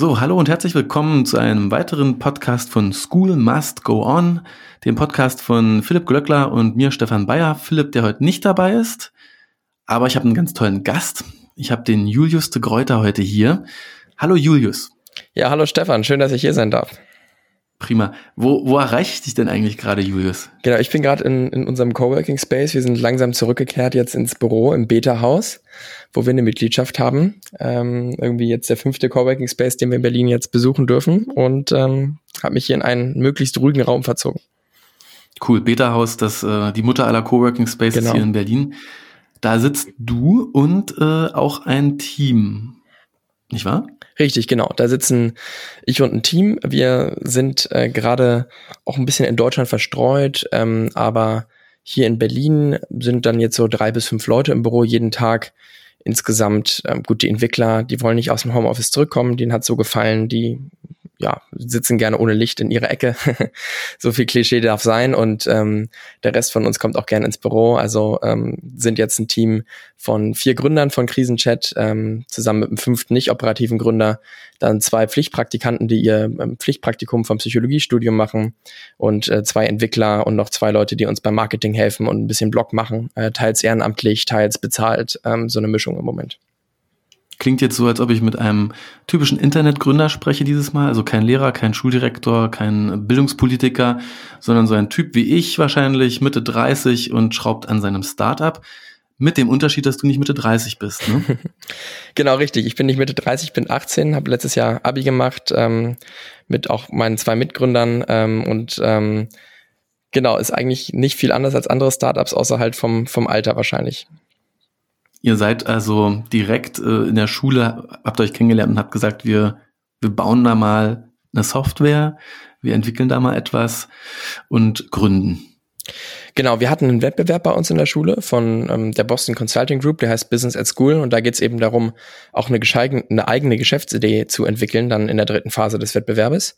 So, hallo und herzlich willkommen zu einem weiteren Podcast von School Must Go On, dem Podcast von Philipp Glöckler und mir, Stefan Bayer. Philipp, der heute nicht dabei ist, aber ich habe einen ganz tollen Gast. Ich habe den Julius de Greuter heute hier. Hallo Julius. Ja, hallo Stefan, schön, dass ich hier sein darf. Prima. Wo, wo erreiche ich dich denn eigentlich gerade, Julius? Genau, ich bin gerade in, in unserem Coworking Space. Wir sind langsam zurückgekehrt jetzt ins Büro im Beta-Haus, wo wir eine Mitgliedschaft haben. Ähm, irgendwie jetzt der fünfte Coworking Space, den wir in Berlin jetzt besuchen dürfen und ähm, habe mich hier in einen möglichst ruhigen Raum verzogen. Cool, Beta-Haus, das äh, die Mutter aller Coworking Spaces genau. hier in Berlin. Da sitzt du und äh, auch ein Team, nicht wahr? Richtig, genau. Da sitzen ich und ein Team. Wir sind äh, gerade auch ein bisschen in Deutschland verstreut, ähm, aber hier in Berlin sind dann jetzt so drei bis fünf Leute im Büro jeden Tag. Insgesamt, ähm, gut, die Entwickler, die wollen nicht aus dem Homeoffice zurückkommen, denen hat so gefallen, die ja, sitzen gerne ohne Licht in ihrer Ecke. so viel Klischee darf sein. Und ähm, der Rest von uns kommt auch gerne ins Büro. Also ähm, sind jetzt ein Team von vier Gründern von Krisenchat, ähm, zusammen mit einem fünften nicht operativen Gründer, dann zwei Pflichtpraktikanten, die ihr ähm, Pflichtpraktikum vom Psychologiestudium machen und äh, zwei Entwickler und noch zwei Leute, die uns beim Marketing helfen und ein bisschen Blog machen, äh, teils ehrenamtlich, teils bezahlt, ähm, so eine Mischung im Moment. Klingt jetzt so, als ob ich mit einem typischen Internetgründer spreche dieses Mal. Also kein Lehrer, kein Schuldirektor, kein Bildungspolitiker, sondern so ein Typ wie ich wahrscheinlich, Mitte 30 und schraubt an seinem Startup. Mit dem Unterschied, dass du nicht Mitte 30 bist, ne? genau, richtig. Ich bin nicht Mitte 30, ich bin 18, habe letztes Jahr Abi gemacht, ähm, mit auch meinen zwei Mitgründern ähm, und ähm, genau, ist eigentlich nicht viel anders als andere Startups, außer halt vom, vom Alter wahrscheinlich. Ihr seid also direkt äh, in der Schule, habt euch kennengelernt und habt gesagt, wir, wir bauen da mal eine Software, wir entwickeln da mal etwas und gründen. Genau, wir hatten einen Wettbewerb bei uns in der Schule von ähm, der Boston Consulting Group, der heißt Business at School und da geht es eben darum, auch eine, eine eigene Geschäftsidee zu entwickeln, dann in der dritten Phase des Wettbewerbes.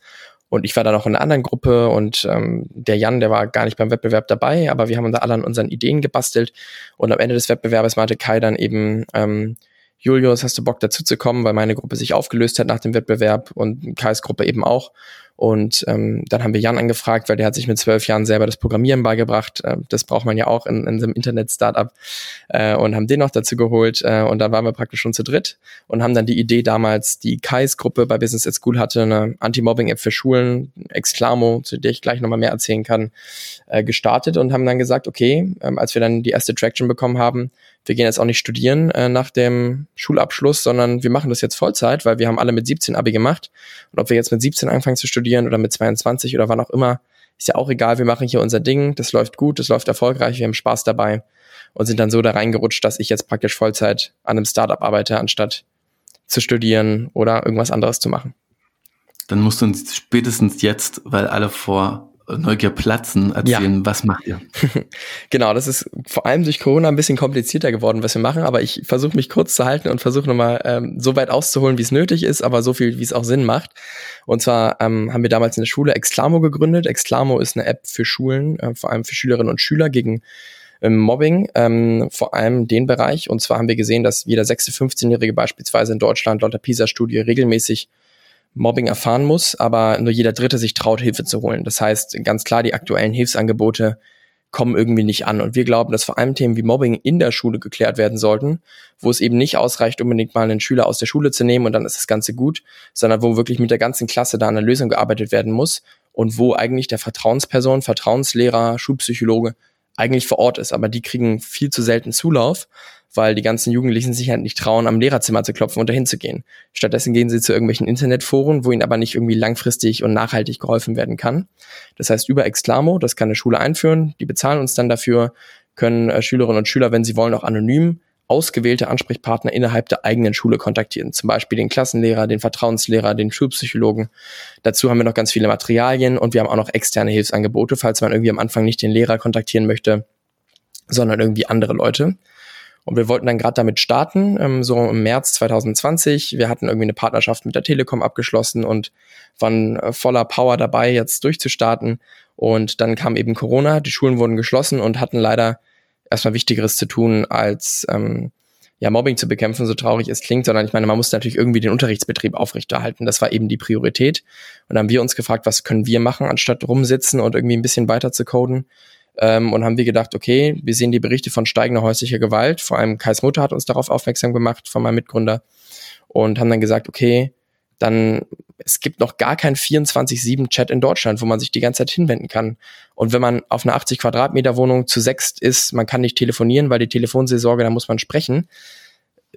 Und ich war dann auch in einer anderen Gruppe und ähm, der Jan, der war gar nicht beim Wettbewerb dabei, aber wir haben da alle an unseren Ideen gebastelt. Und am Ende des Wettbewerbes meinte Kai dann eben, ähm, Julius, hast du Bock dazu zu kommen, weil meine Gruppe sich aufgelöst hat nach dem Wettbewerb und Kais Gruppe eben auch. Und ähm, dann haben wir Jan angefragt, weil der hat sich mit zwölf Jahren selber das Programmieren beigebracht. Äh, das braucht man ja auch in, in einem Internet-Startup. Äh, und haben den noch dazu geholt. Äh, und da waren wir praktisch schon zu dritt und haben dann die Idee damals, die Kais Gruppe bei Business at School hatte, eine Anti-Mobbing-App für Schulen, Exclamo, zu der ich gleich nochmal mehr erzählen kann, äh, gestartet und haben dann gesagt, okay, ähm, als wir dann die erste Traction bekommen haben, wir gehen jetzt auch nicht studieren äh, nach dem Schulabschluss, sondern wir machen das jetzt Vollzeit, weil wir haben alle mit 17 Abi gemacht. Und ob wir jetzt mit 17 anfangen zu studieren oder mit 22 oder wann auch immer, ist ja auch egal. Wir machen hier unser Ding, das läuft gut, das läuft erfolgreich, wir haben Spaß dabei und sind dann so da reingerutscht, dass ich jetzt praktisch Vollzeit an einem Startup arbeite, anstatt zu studieren oder irgendwas anderes zu machen. Dann musst du uns spätestens jetzt, weil alle vor Neugier platzen, erzählen, ja. was macht ihr? genau, das ist vor allem durch Corona ein bisschen komplizierter geworden, was wir machen, aber ich versuche mich kurz zu halten und versuche nochmal ähm, so weit auszuholen, wie es nötig ist, aber so viel, wie es auch Sinn macht. Und zwar ähm, haben wir damals in der Schule Exclamo gegründet. Exclamo ist eine App für Schulen, äh, vor allem für Schülerinnen und Schüler gegen ähm, Mobbing, ähm, vor allem den Bereich. Und zwar haben wir gesehen, dass jeder sechste, 15-Jährige beispielsweise in Deutschland laut der PISA-Studie regelmäßig Mobbing erfahren muss, aber nur jeder Dritte sich traut, Hilfe zu holen. Das heißt, ganz klar, die aktuellen Hilfsangebote kommen irgendwie nicht an. Und wir glauben, dass vor allem Themen wie Mobbing in der Schule geklärt werden sollten, wo es eben nicht ausreicht, unbedingt mal einen Schüler aus der Schule zu nehmen und dann ist das Ganze gut, sondern wo wirklich mit der ganzen Klasse da an einer Lösung gearbeitet werden muss und wo eigentlich der Vertrauensperson, Vertrauenslehrer, Schulpsychologe eigentlich vor Ort ist. Aber die kriegen viel zu selten Zulauf weil die ganzen Jugendlichen sich halt nicht trauen, am Lehrerzimmer zu klopfen und dahin zu gehen. Stattdessen gehen sie zu irgendwelchen Internetforen, wo ihnen aber nicht irgendwie langfristig und nachhaltig geholfen werden kann. Das heißt, über Exclamo, das kann eine Schule einführen, die bezahlen uns dann dafür, können äh, Schülerinnen und Schüler, wenn sie wollen, auch anonym ausgewählte Ansprechpartner innerhalb der eigenen Schule kontaktieren. Zum Beispiel den Klassenlehrer, den Vertrauenslehrer, den Schulpsychologen. Dazu haben wir noch ganz viele Materialien und wir haben auch noch externe Hilfsangebote, falls man irgendwie am Anfang nicht den Lehrer kontaktieren möchte, sondern irgendwie andere Leute. Und wir wollten dann gerade damit starten, ähm, so im März 2020. Wir hatten irgendwie eine Partnerschaft mit der Telekom abgeschlossen und waren äh, voller Power dabei, jetzt durchzustarten. Und dann kam eben Corona, die Schulen wurden geschlossen und hatten leider erstmal Wichtigeres zu tun, als ähm, ja, Mobbing zu bekämpfen, so traurig es klingt, sondern ich meine, man muss natürlich irgendwie den Unterrichtsbetrieb aufrechterhalten. Das war eben die Priorität. Und dann haben wir uns gefragt, was können wir machen, anstatt rumsitzen und irgendwie ein bisschen weiter zu coden. Ähm, und haben wir gedacht, okay, wir sehen die Berichte von steigender häuslicher Gewalt. Vor allem Kais Mutter hat uns darauf aufmerksam gemacht, von meinem Mitgründer. Und haben dann gesagt, okay, dann es gibt noch gar kein 24-7-Chat in Deutschland, wo man sich die ganze Zeit hinwenden kann. Und wenn man auf einer 80 Quadratmeter Wohnung zu sechst ist, man kann nicht telefonieren, weil die Telefonseelsorge, da muss man sprechen.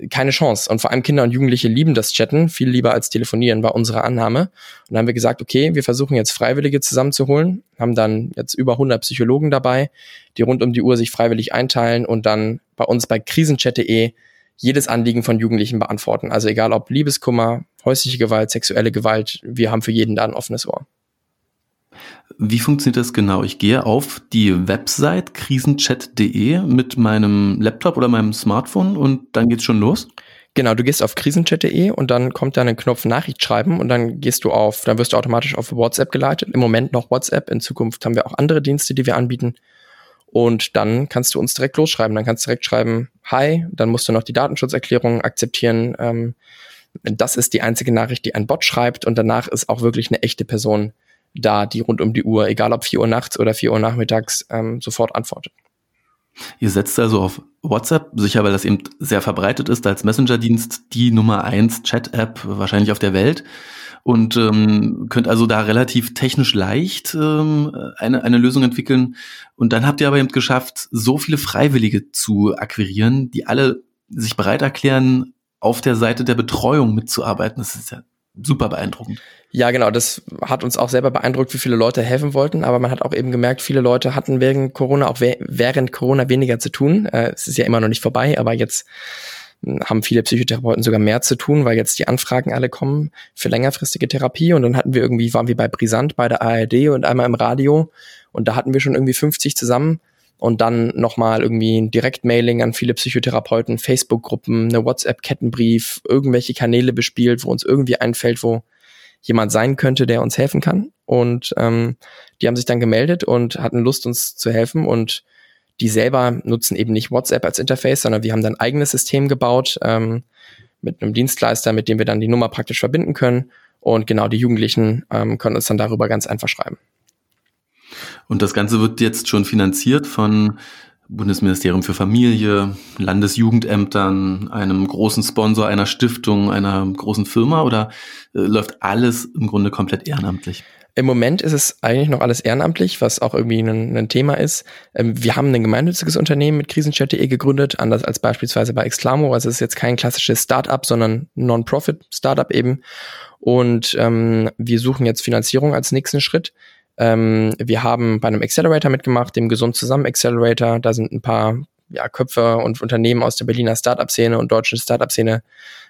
Keine Chance. Und vor allem Kinder und Jugendliche lieben das Chatten, viel lieber als telefonieren, war unsere Annahme. Und dann haben wir gesagt, okay, wir versuchen jetzt Freiwillige zusammenzuholen, haben dann jetzt über 100 Psychologen dabei, die rund um die Uhr sich freiwillig einteilen und dann bei uns bei krisenchat.de jedes Anliegen von Jugendlichen beantworten. Also egal ob Liebeskummer, häusliche Gewalt, sexuelle Gewalt, wir haben für jeden da ein offenes Ohr. Wie funktioniert das genau? Ich gehe auf die Website krisenchat.de mit meinem Laptop oder meinem Smartphone und dann geht's schon los? Genau, du gehst auf krisenchat.de und dann kommt da ein Knopf Nachricht schreiben und dann gehst du auf, dann wirst du automatisch auf WhatsApp geleitet. Im Moment noch WhatsApp, in Zukunft haben wir auch andere Dienste, die wir anbieten. Und dann kannst du uns direkt losschreiben. Dann kannst du direkt schreiben, hi, dann musst du noch die Datenschutzerklärung akzeptieren. Ähm, das ist die einzige Nachricht, die ein Bot schreibt und danach ist auch wirklich eine echte Person da, die rund um die Uhr, egal ob 4 Uhr nachts oder 4 Uhr nachmittags, ähm, sofort antwortet. Ihr setzt also auf WhatsApp, sicher weil das eben sehr verbreitet ist als Messenger-Dienst, die Nummer eins Chat-App wahrscheinlich auf der Welt und ähm, könnt also da relativ technisch leicht ähm, eine, eine Lösung entwickeln. Und dann habt ihr aber eben geschafft, so viele Freiwillige zu akquirieren, die alle sich bereit erklären, auf der Seite der Betreuung mitzuarbeiten. Das ist ja super beeindruckend. Ja, genau. Das hat uns auch selber beeindruckt, wie viele Leute helfen wollten. Aber man hat auch eben gemerkt, viele Leute hatten während Corona auch während Corona weniger zu tun. Äh, es ist ja immer noch nicht vorbei, aber jetzt haben viele Psychotherapeuten sogar mehr zu tun, weil jetzt die Anfragen alle kommen für längerfristige Therapie. Und dann hatten wir irgendwie, waren wir bei Brisant bei der ARD und einmal im Radio. Und da hatten wir schon irgendwie 50 zusammen. Und dann nochmal irgendwie ein Direktmailing an viele Psychotherapeuten, Facebook-Gruppen, eine WhatsApp-Kettenbrief, irgendwelche Kanäle bespielt, wo uns irgendwie einfällt, wo jemand sein könnte, der uns helfen kann. Und ähm, die haben sich dann gemeldet und hatten Lust, uns zu helfen. Und die selber nutzen eben nicht WhatsApp als Interface, sondern wir haben dann ein eigenes System gebaut ähm, mit einem Dienstleister, mit dem wir dann die Nummer praktisch verbinden können. Und genau, die Jugendlichen ähm, können uns dann darüber ganz einfach schreiben. Und das Ganze wird jetzt schon finanziert von Bundesministerium für Familie, Landesjugendämtern, einem großen Sponsor einer Stiftung, einer großen Firma oder äh, läuft alles im Grunde komplett ehrenamtlich? Im Moment ist es eigentlich noch alles ehrenamtlich, was auch irgendwie ein, ein Thema ist. Ähm, wir haben ein gemeinnütziges Unternehmen mit krisenchat.de gegründet, anders als beispielsweise bei Exclamo. Also es ist jetzt kein klassisches Startup, sondern Non-Profit-Startup eben. Und ähm, wir suchen jetzt Finanzierung als nächsten Schritt. Ähm, wir haben bei einem Accelerator mitgemacht, dem Gesund zusammen Accelerator. Da sind ein paar ja, Köpfe und Unternehmen aus der Berliner Startup-Szene und deutschen Startup-Szene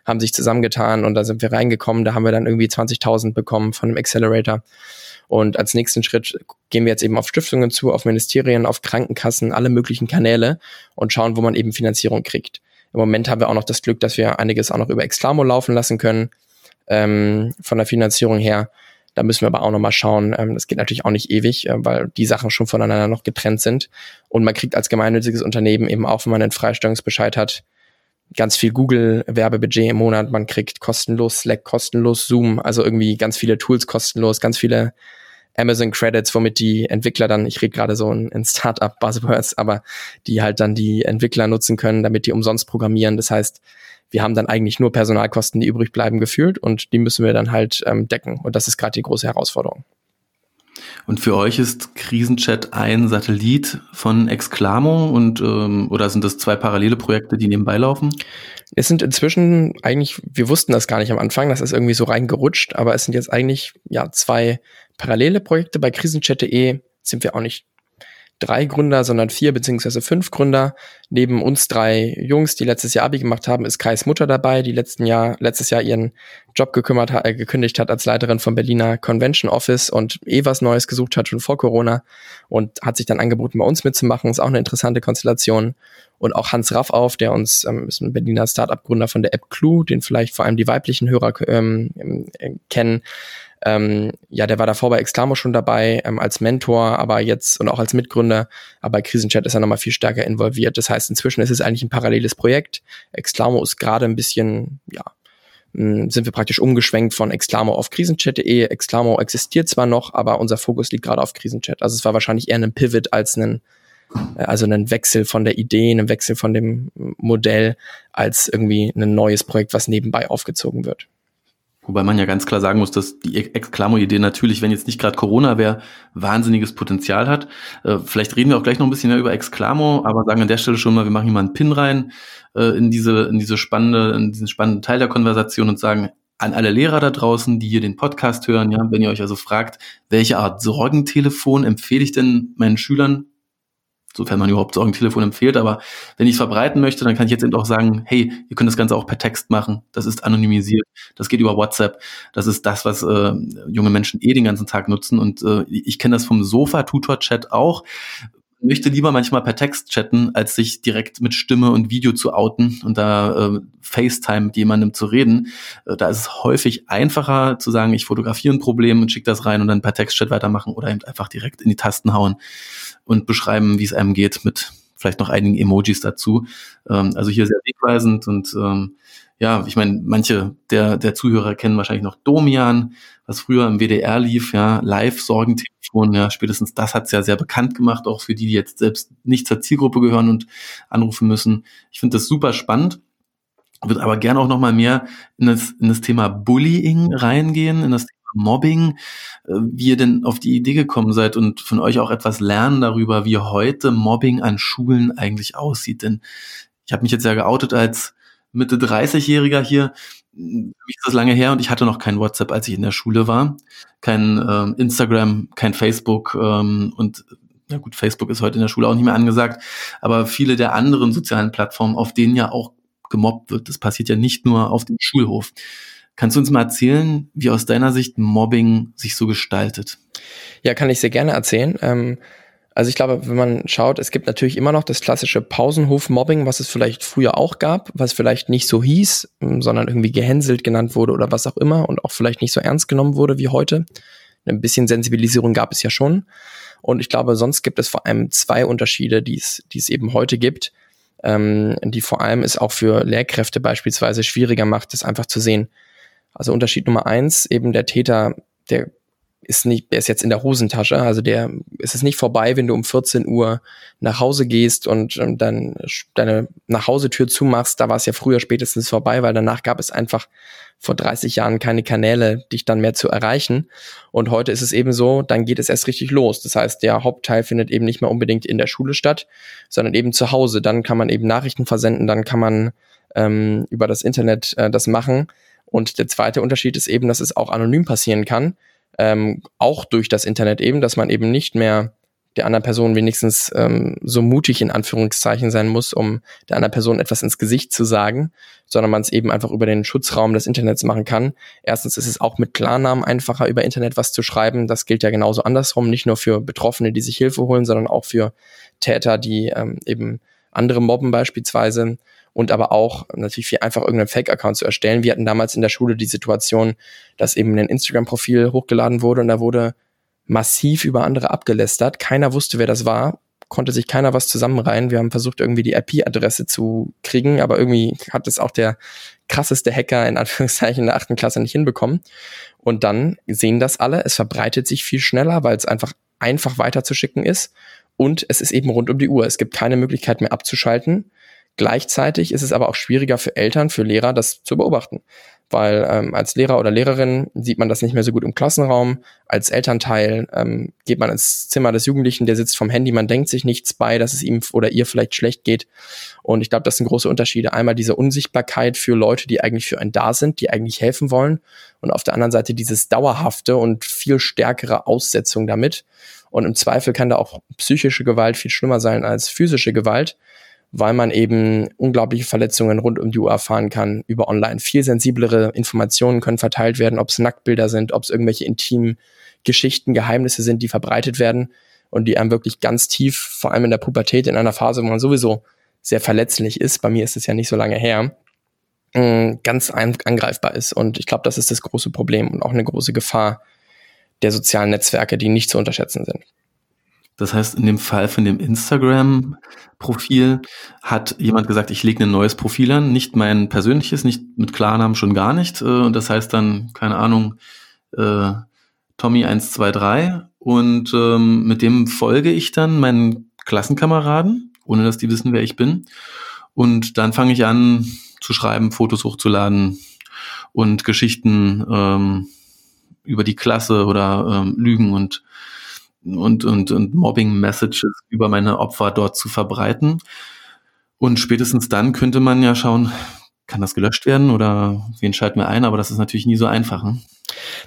haben sich zusammengetan und da sind wir reingekommen. Da haben wir dann irgendwie 20.000 bekommen von dem Accelerator. Und als nächsten Schritt gehen wir jetzt eben auf Stiftungen zu, auf Ministerien, auf Krankenkassen, alle möglichen Kanäle und schauen, wo man eben Finanzierung kriegt. Im Moment haben wir auch noch das Glück, dass wir einiges auch noch über Exclamo laufen lassen können, ähm, von der Finanzierung her. Da müssen wir aber auch noch mal schauen. Ähm, das geht natürlich auch nicht ewig, äh, weil die Sachen schon voneinander noch getrennt sind. Und man kriegt als gemeinnütziges Unternehmen eben auch, wenn man einen Freistellungsbescheid hat, ganz viel Google-Werbebudget im Monat. Man kriegt kostenlos Slack, kostenlos Zoom, also irgendwie ganz viele Tools kostenlos, ganz viele Amazon Credits, womit die Entwickler dann, ich rede gerade so in, in Startup Buzzwords, aber die halt dann die Entwickler nutzen können, damit die umsonst programmieren. Das heißt, wir haben dann eigentlich nur Personalkosten, die übrig bleiben, gefühlt und die müssen wir dann halt ähm, decken. Und das ist gerade die große Herausforderung. Und für euch ist Krisenchat ein Satellit von Exclamo und ähm, oder sind das zwei parallele Projekte, die nebenbei laufen? Es sind inzwischen eigentlich, wir wussten das gar nicht am Anfang, das ist irgendwie so reingerutscht, aber es sind jetzt eigentlich ja zwei parallele Projekte. Bei krisenchat.de sind wir auch nicht drei Gründer, sondern vier beziehungsweise fünf Gründer. Neben uns drei Jungs, die letztes Jahr Abi gemacht haben, ist Kais Mutter dabei, die letzten Jahr, letztes Jahr ihren Job gekümmert äh, gekündigt hat als Leiterin vom Berliner Convention Office und eh was Neues gesucht hat schon vor Corona und hat sich dann angeboten, bei uns mitzumachen. Ist auch eine interessante Konstellation. und auch Hans Raff auf, der uns ähm, ist ein Berliner Startup-Gründer von der App Clue, den vielleicht vor allem die weiblichen Hörer ähm, äh, kennen. Ähm, ja, der war davor bei Exclamo schon dabei ähm, als Mentor, aber jetzt und auch als Mitgründer. Aber bei Krisenchat ist er nochmal viel stärker involviert. Das heißt, inzwischen ist es eigentlich ein paralleles Projekt. Exclamo ist gerade ein bisschen, ja, sind wir praktisch umgeschwenkt von Exclamo auf krisenchat.de. Exclamo existiert zwar noch, aber unser Fokus liegt gerade auf Krisenchat. Also es war wahrscheinlich eher ein Pivot als ein, äh, also ein Wechsel von der Idee, ein Wechsel von dem Modell, als irgendwie ein neues Projekt, was nebenbei aufgezogen wird. Wobei man ja ganz klar sagen muss, dass die Exclamo-Idee natürlich, wenn jetzt nicht gerade Corona wäre, wahnsinniges Potenzial hat. Äh, vielleicht reden wir auch gleich noch ein bisschen mehr über Exclamo, aber sagen an der Stelle schon mal, wir machen hier mal einen Pin rein äh, in diese, in diese spannende, in diesen spannenden Teil der Konversation und sagen, an alle Lehrer da draußen, die hier den Podcast hören, ja, wenn ihr euch also fragt, welche Art Sorgentelefon empfehle ich denn meinen Schülern sofern man überhaupt Sorgentelefon empfiehlt. Aber wenn ich es verbreiten möchte, dann kann ich jetzt eben auch sagen, hey, ihr könnt das Ganze auch per Text machen. Das ist anonymisiert. Das geht über WhatsApp. Das ist das, was äh, junge Menschen eh den ganzen Tag nutzen. Und äh, ich kenne das vom Sofa-Tutor-Chat auch möchte lieber manchmal per Text chatten, als sich direkt mit Stimme und Video zu outen und da äh, FaceTime mit jemandem zu reden. Äh, da ist es häufig einfacher zu sagen, ich fotografiere ein Problem und schicke das rein und dann per Textchat weitermachen oder eben einfach direkt in die Tasten hauen und beschreiben, wie es einem geht mit vielleicht noch einigen Emojis dazu. Ähm, also hier sehr wegweisend und ähm, ja, ich meine, manche der, der Zuhörer kennen wahrscheinlich noch Domian, was früher im WDR lief, ja, Live-Sorgentelefon, ja, spätestens das hat's ja sehr bekannt gemacht, auch für die, die jetzt selbst nicht zur Zielgruppe gehören und anrufen müssen. Ich finde das super spannend würde aber gerne auch noch mal mehr in das, in das Thema Bullying reingehen, in das Mobbing, äh, wie ihr denn auf die Idee gekommen seid und von euch auch etwas lernen darüber, wie heute Mobbing an Schulen eigentlich aussieht. Denn ich habe mich jetzt ja geoutet als Mitte 30-Jähriger hier. Für mich ist das lange her und ich hatte noch kein WhatsApp, als ich in der Schule war. Kein äh, Instagram, kein Facebook ähm, und ja gut, Facebook ist heute in der Schule auch nicht mehr angesagt, aber viele der anderen sozialen Plattformen, auf denen ja auch gemobbt wird, das passiert ja nicht nur auf dem Schulhof. Kannst du uns mal erzählen, wie aus deiner Sicht Mobbing sich so gestaltet? Ja, kann ich sehr gerne erzählen. Ähm, also ich glaube, wenn man schaut, es gibt natürlich immer noch das klassische Pausenhof-Mobbing, was es vielleicht früher auch gab, was vielleicht nicht so hieß, ähm, sondern irgendwie gehänselt genannt wurde oder was auch immer und auch vielleicht nicht so ernst genommen wurde wie heute. Ein bisschen Sensibilisierung gab es ja schon. Und ich glaube, sonst gibt es vor allem zwei Unterschiede, die es, die es eben heute gibt, ähm, die vor allem es auch für Lehrkräfte beispielsweise schwieriger macht, das einfach zu sehen. Also Unterschied Nummer eins, eben der Täter, der ist nicht, der ist jetzt in der Hosentasche, also der ist es nicht vorbei, wenn du um 14 Uhr nach Hause gehst und, und dann deine Nachhausetür zumachst, da war es ja früher spätestens vorbei, weil danach gab es einfach vor 30 Jahren keine Kanäle, dich dann mehr zu erreichen. Und heute ist es eben so, dann geht es erst richtig los. Das heißt, der Hauptteil findet eben nicht mehr unbedingt in der Schule statt, sondern eben zu Hause. Dann kann man eben Nachrichten versenden, dann kann man ähm, über das Internet äh, das machen. Und der zweite Unterschied ist eben, dass es auch anonym passieren kann, ähm, auch durch das Internet eben, dass man eben nicht mehr der anderen Person wenigstens ähm, so mutig in Anführungszeichen sein muss, um der anderen Person etwas ins Gesicht zu sagen, sondern man es eben einfach über den Schutzraum des Internets machen kann. Erstens ist es auch mit Klarnamen einfacher, über Internet was zu schreiben. Das gilt ja genauso andersrum, nicht nur für Betroffene, die sich Hilfe holen, sondern auch für Täter, die ähm, eben andere mobben beispielsweise und aber auch natürlich viel einfach irgendeinen Fake-Account zu erstellen. Wir hatten damals in der Schule die Situation, dass eben ein Instagram-Profil hochgeladen wurde und da wurde massiv über andere abgelästert. Keiner wusste, wer das war, konnte sich keiner was zusammenreihen. Wir haben versucht, irgendwie die IP-Adresse zu kriegen, aber irgendwie hat es auch der krasseste Hacker in Anführungszeichen in der achten Klasse nicht hinbekommen. Und dann sehen das alle, es verbreitet sich viel schneller, weil es einfach einfach weiterzuschicken ist. Und es ist eben rund um die Uhr. Es gibt keine Möglichkeit mehr abzuschalten. Gleichzeitig ist es aber auch schwieriger für Eltern, für Lehrer, das zu beobachten. Weil ähm, als Lehrer oder Lehrerin sieht man das nicht mehr so gut im Klassenraum. Als Elternteil ähm, geht man ins Zimmer des Jugendlichen, der sitzt vom Handy, man denkt sich nichts bei, dass es ihm oder ihr vielleicht schlecht geht. Und ich glaube, das sind große Unterschiede. Einmal diese Unsichtbarkeit für Leute, die eigentlich für einen da sind, die eigentlich helfen wollen. Und auf der anderen Seite dieses dauerhafte und viel stärkere Aussetzung damit. Und im Zweifel kann da auch psychische Gewalt viel schlimmer sein als physische Gewalt weil man eben unglaubliche Verletzungen rund um die Uhr erfahren kann über online. Viel sensiblere Informationen können verteilt werden, ob es Nacktbilder sind, ob es irgendwelche intimen Geschichten, Geheimnisse sind, die verbreitet werden und die einem wirklich ganz tief, vor allem in der Pubertät, in einer Phase, wo man sowieso sehr verletzlich ist, bei mir ist es ja nicht so lange her, äh, ganz angreifbar ist. Und ich glaube, das ist das große Problem und auch eine große Gefahr der sozialen Netzwerke, die nicht zu unterschätzen sind. Das heißt, in dem Fall von dem Instagram-Profil hat jemand gesagt, ich lege ein neues Profil an, nicht mein persönliches, nicht mit Klarnamen schon gar nicht. Äh, und das heißt dann, keine Ahnung, äh, Tommy123 und ähm, mit dem folge ich dann meinen Klassenkameraden, ohne dass die wissen, wer ich bin. Und dann fange ich an zu schreiben, Fotos hochzuladen und Geschichten ähm, über die Klasse oder ähm, Lügen und und, und, und Mobbing-Messages über meine Opfer dort zu verbreiten. Und spätestens dann könnte man ja schauen, kann das gelöscht werden oder wen schalten wir ein? Aber das ist natürlich nie so einfach. Ne?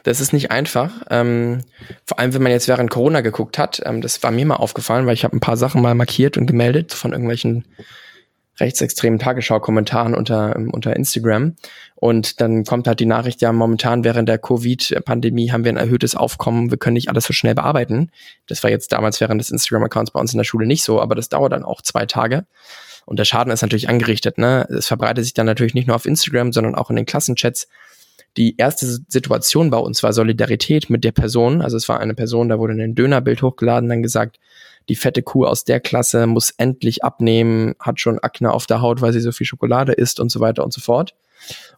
Das ist nicht einfach. Ähm, vor allem, wenn man jetzt während Corona geguckt hat. Ähm, das war mir mal aufgefallen, weil ich habe ein paar Sachen mal markiert und gemeldet von irgendwelchen rechtsextremen Tagesschau-Kommentaren unter, ähm, unter Instagram. Und dann kommt halt die Nachricht, ja, momentan während der Covid-Pandemie haben wir ein erhöhtes Aufkommen, wir können nicht alles so schnell bearbeiten. Das war jetzt damals während des Instagram-Accounts bei uns in der Schule nicht so, aber das dauert dann auch zwei Tage. Und der Schaden ist natürlich angerichtet. Ne? Es verbreitet sich dann natürlich nicht nur auf Instagram, sondern auch in den Klassenchats. Die erste Situation bei uns war Solidarität mit der Person. Also es war eine Person, da wurde ein Dönerbild hochgeladen, dann gesagt, die fette Kuh aus der Klasse muss endlich abnehmen, hat schon Akne auf der Haut, weil sie so viel Schokolade isst und so weiter und so fort.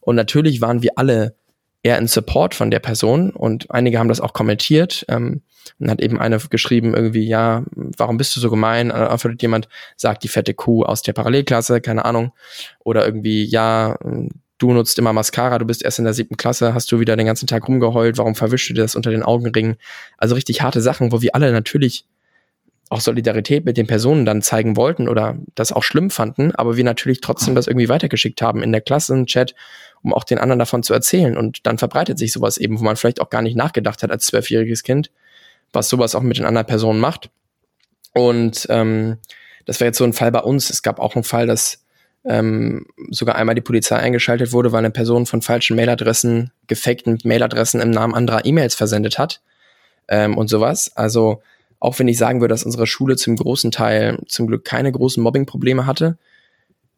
Und natürlich waren wir alle eher in Support von der Person und einige haben das auch kommentiert. Ähm, und hat eben eine geschrieben, irgendwie, ja, warum bist du so gemein? Antwortet jemand, sagt die fette Kuh aus der Parallelklasse, keine Ahnung. Oder irgendwie, ja, du nutzt immer Mascara, du bist erst in der siebten Klasse, hast du wieder den ganzen Tag rumgeheult, warum verwischst du dir das unter den Augenringen? Also richtig harte Sachen, wo wir alle natürlich auch Solidarität mit den Personen dann zeigen wollten oder das auch schlimm fanden, aber wir natürlich trotzdem das irgendwie weitergeschickt haben in der Klasse, im Chat, um auch den anderen davon zu erzählen. Und dann verbreitet sich sowas eben, wo man vielleicht auch gar nicht nachgedacht hat als zwölfjähriges Kind, was sowas auch mit den anderen Personen macht. Und ähm, das wäre jetzt so ein Fall bei uns. Es gab auch einen Fall, dass ähm, sogar einmal die Polizei eingeschaltet wurde, weil eine Person von falschen Mailadressen, gefakten Mailadressen im Namen anderer E-Mails versendet hat ähm, und sowas. Also auch wenn ich sagen würde, dass unsere Schule zum großen Teil zum Glück keine großen Mobbing-Probleme hatte,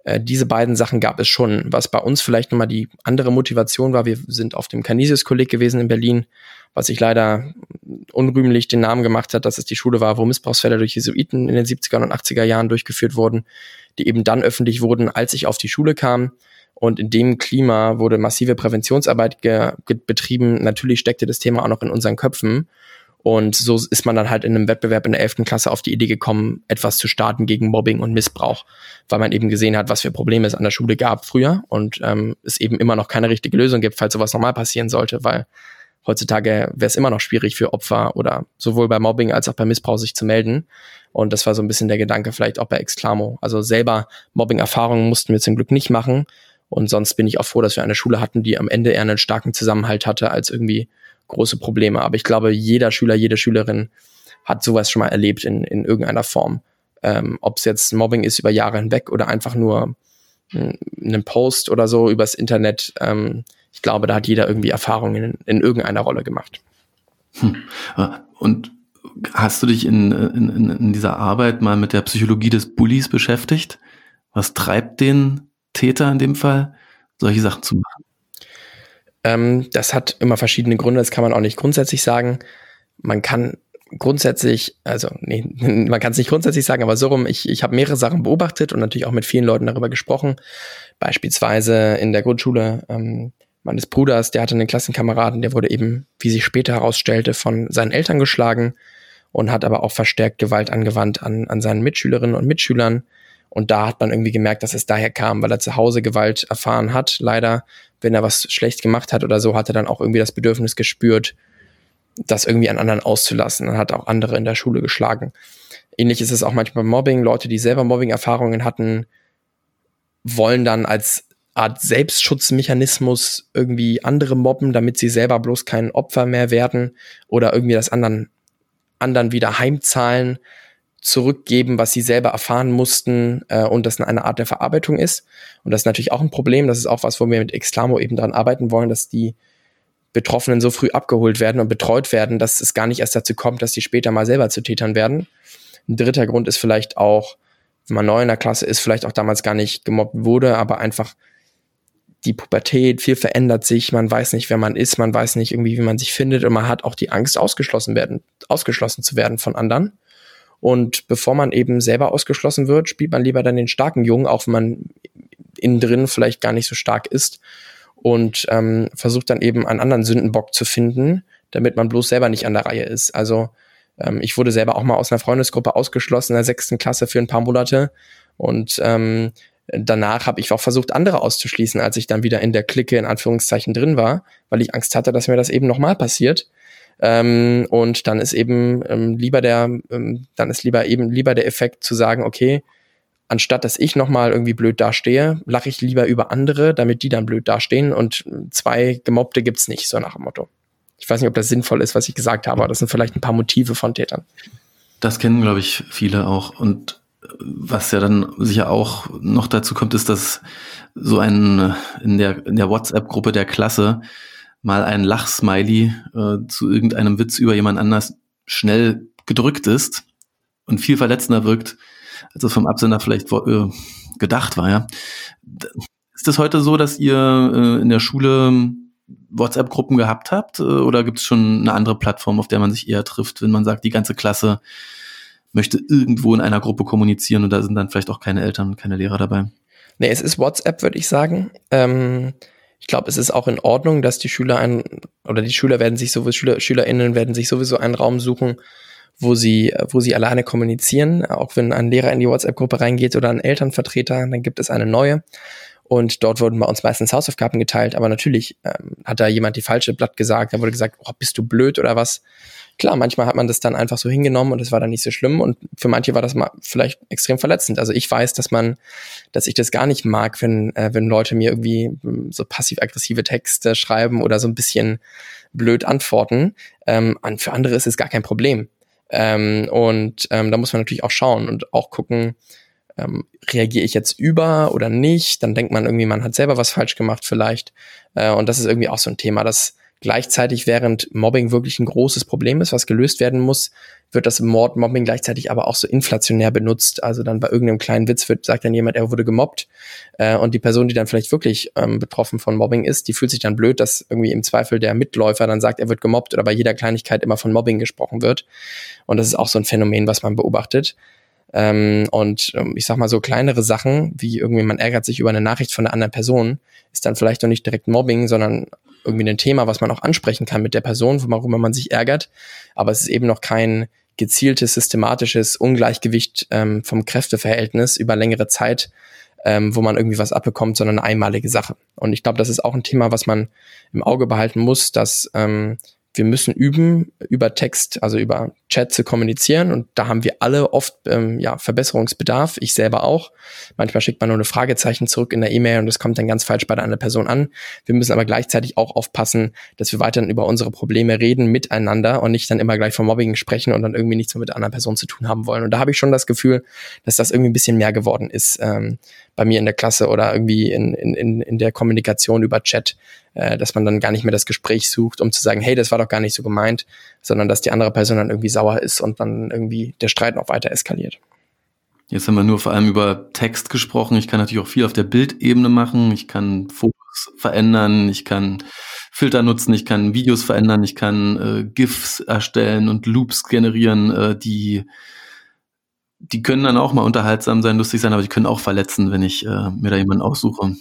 äh, diese beiden Sachen gab es schon. Was bei uns vielleicht nochmal die andere Motivation war, wir sind auf dem Canisius-Kolleg gewesen in Berlin, was sich leider unrühmlich den Namen gemacht hat, dass es die Schule war, wo Missbrauchsfälle durch Jesuiten in den 70er und 80er Jahren durchgeführt wurden, die eben dann öffentlich wurden, als ich auf die Schule kam. Und in dem Klima wurde massive Präventionsarbeit betrieben. Natürlich steckte das Thema auch noch in unseren Köpfen. Und so ist man dann halt in einem Wettbewerb in der 11. Klasse auf die Idee gekommen, etwas zu starten gegen Mobbing und Missbrauch, weil man eben gesehen hat, was für Probleme es an der Schule gab früher und ähm, es eben immer noch keine richtige Lösung gibt, falls sowas nochmal passieren sollte, weil heutzutage wäre es immer noch schwierig für Opfer oder sowohl bei Mobbing als auch bei Missbrauch sich zu melden. Und das war so ein bisschen der Gedanke vielleicht auch bei Exclamo. Also selber Mobbing-Erfahrungen mussten wir zum Glück nicht machen. Und sonst bin ich auch froh, dass wir eine Schule hatten, die am Ende eher einen starken Zusammenhalt hatte, als irgendwie große Probleme. Aber ich glaube, jeder Schüler, jede Schülerin hat sowas schon mal erlebt in, in irgendeiner Form. Ähm, Ob es jetzt Mobbing ist über Jahre hinweg oder einfach nur einen Post oder so übers Internet. Ähm, ich glaube, da hat jeder irgendwie Erfahrungen in, in irgendeiner Rolle gemacht. Hm. Und hast du dich in, in, in dieser Arbeit mal mit der Psychologie des Bullies beschäftigt? Was treibt den Täter in dem Fall, solche Sachen zu machen? Ähm, das hat immer verschiedene Gründe, das kann man auch nicht grundsätzlich sagen. Man kann grundsätzlich, also nee, man kann es nicht grundsätzlich sagen, aber so rum, ich, ich habe mehrere Sachen beobachtet und natürlich auch mit vielen Leuten darüber gesprochen. Beispielsweise in der Grundschule ähm, meines Bruders, der hatte einen Klassenkameraden, der wurde eben, wie sich später herausstellte, von seinen Eltern geschlagen und hat aber auch verstärkt Gewalt angewandt an, an seinen Mitschülerinnen und Mitschülern. Und da hat man irgendwie gemerkt, dass es daher kam, weil er zu Hause Gewalt erfahren hat. Leider, wenn er was schlecht gemacht hat oder so, hat er dann auch irgendwie das Bedürfnis gespürt, das irgendwie an anderen auszulassen. Er hat auch andere in der Schule geschlagen. Ähnlich ist es auch manchmal beim Mobbing. Leute, die selber Mobbing-Erfahrungen hatten, wollen dann als Art Selbstschutzmechanismus irgendwie andere mobben, damit sie selber bloß kein Opfer mehr werden oder irgendwie das anderen, anderen wieder heimzahlen zurückgeben, was sie selber erfahren mussten äh, und das eine Art der Verarbeitung ist. Und das ist natürlich auch ein Problem. Das ist auch was, wo wir mit Exclamo eben dran arbeiten wollen, dass die Betroffenen so früh abgeholt werden und betreut werden, dass es gar nicht erst dazu kommt, dass die später mal selber zu Tätern werden. Ein dritter Grund ist vielleicht auch, wenn man neu in der Klasse ist, vielleicht auch damals gar nicht gemobbt wurde, aber einfach die Pubertät, viel verändert sich, man weiß nicht, wer man ist, man weiß nicht irgendwie, wie man sich findet und man hat auch die Angst, ausgeschlossen werden, ausgeschlossen zu werden von anderen. Und bevor man eben selber ausgeschlossen wird, spielt man lieber dann den starken Jungen, auch wenn man innen drin vielleicht gar nicht so stark ist und ähm, versucht dann eben einen anderen Sündenbock zu finden, damit man bloß selber nicht an der Reihe ist. Also ähm, ich wurde selber auch mal aus einer Freundesgruppe ausgeschlossen in der sechsten Klasse für ein paar Monate und ähm, danach habe ich auch versucht, andere auszuschließen, als ich dann wieder in der Clique in Anführungszeichen drin war, weil ich Angst hatte, dass mir das eben nochmal passiert. Ähm, und dann ist eben ähm, lieber der, ähm, dann ist lieber eben lieber der Effekt zu sagen, okay, anstatt dass ich nochmal irgendwie blöd dastehe, lache ich lieber über andere, damit die dann blöd dastehen und zwei Gemobbte gibt's nicht, so nach dem Motto. Ich weiß nicht, ob das sinnvoll ist, was ich gesagt habe, aber das sind vielleicht ein paar Motive von Tätern. Das kennen, glaube ich, viele auch. Und was ja dann sicher auch noch dazu kommt, ist, dass so ein in der, in der WhatsApp-Gruppe der Klasse mal ein Lachsmiley äh, zu irgendeinem Witz über jemand anders schnell gedrückt ist und viel verletzender wirkt, als es vom Absender vielleicht äh, gedacht war. Ja. Ist es heute so, dass ihr äh, in der Schule WhatsApp-Gruppen gehabt habt äh, oder gibt es schon eine andere Plattform, auf der man sich eher trifft, wenn man sagt, die ganze Klasse möchte irgendwo in einer Gruppe kommunizieren und da sind dann vielleicht auch keine Eltern und keine Lehrer dabei? Nee, es ist WhatsApp, würde ich sagen. Ähm ich glaube, es ist auch in Ordnung, dass die Schüler ein oder die Schüler werden sich sowieso Schüler Schülerinnen werden sich sowieso einen Raum suchen, wo sie wo sie alleine kommunizieren. Auch wenn ein Lehrer in die WhatsApp-Gruppe reingeht oder ein Elternvertreter, dann gibt es eine neue. Und dort wurden bei uns meistens Hausaufgaben geteilt. Aber natürlich ähm, hat da jemand die falsche Blatt gesagt. Da wurde gesagt, oh, bist du blöd oder was? klar, manchmal hat man das dann einfach so hingenommen und es war dann nicht so schlimm und für manche war das mal vielleicht extrem verletzend. Also ich weiß, dass man, dass ich das gar nicht mag, wenn, äh, wenn Leute mir irgendwie hm, so passiv-aggressive Texte schreiben oder so ein bisschen blöd antworten. Ähm, für andere ist es gar kein Problem. Ähm, und ähm, da muss man natürlich auch schauen und auch gucken, ähm, reagiere ich jetzt über oder nicht? Dann denkt man irgendwie, man hat selber was falsch gemacht vielleicht. Äh, und das ist irgendwie auch so ein Thema, das Gleichzeitig, während Mobbing wirklich ein großes Problem ist, was gelöst werden muss, wird das Mord Mobbing gleichzeitig aber auch so inflationär benutzt. Also dann bei irgendeinem kleinen Witz wird, sagt dann jemand, er wurde gemobbt. Äh, und die Person, die dann vielleicht wirklich ähm, betroffen von Mobbing ist, die fühlt sich dann blöd, dass irgendwie im Zweifel der Mitläufer dann sagt, er wird gemobbt oder bei jeder Kleinigkeit immer von Mobbing gesprochen wird. Und das ist auch so ein Phänomen, was man beobachtet. Ähm, und ähm, ich sag mal so kleinere Sachen, wie irgendwie man ärgert sich über eine Nachricht von einer anderen Person, ist dann vielleicht noch nicht direkt Mobbing, sondern irgendwie ein Thema, was man auch ansprechen kann mit der Person, worüber man sich ärgert. Aber es ist eben noch kein gezieltes, systematisches Ungleichgewicht ähm, vom Kräfteverhältnis über längere Zeit, ähm, wo man irgendwie was abbekommt, sondern eine einmalige Sache. Und ich glaube, das ist auch ein Thema, was man im Auge behalten muss, dass ähm, wir müssen üben, über Text, also über Chat zu kommunizieren. Und da haben wir alle oft ähm, ja, Verbesserungsbedarf. Ich selber auch. Manchmal schickt man nur eine Fragezeichen zurück in der E-Mail und das kommt dann ganz falsch bei der anderen Person an. Wir müssen aber gleichzeitig auch aufpassen, dass wir weiterhin über unsere Probleme reden miteinander und nicht dann immer gleich vom Mobbing sprechen und dann irgendwie nichts mehr mit der anderen Person zu tun haben wollen. Und da habe ich schon das Gefühl, dass das irgendwie ein bisschen mehr geworden ist ähm, bei mir in der Klasse oder irgendwie in, in, in der Kommunikation über Chat äh, dass man dann gar nicht mehr das Gespräch sucht, um zu sagen, hey, das war doch gar nicht so gemeint, sondern dass die andere Person dann irgendwie sauer ist und dann irgendwie der Streit noch weiter eskaliert. Jetzt haben wir nur vor allem über Text gesprochen. Ich kann natürlich auch viel auf der Bildebene machen. Ich kann Fotos verändern, ich kann Filter nutzen, ich kann Videos verändern, ich kann äh, GIFs erstellen und Loops generieren, äh, die die können dann auch mal unterhaltsam sein, lustig sein, aber die können auch verletzen, wenn ich äh, mir da jemanden aussuche und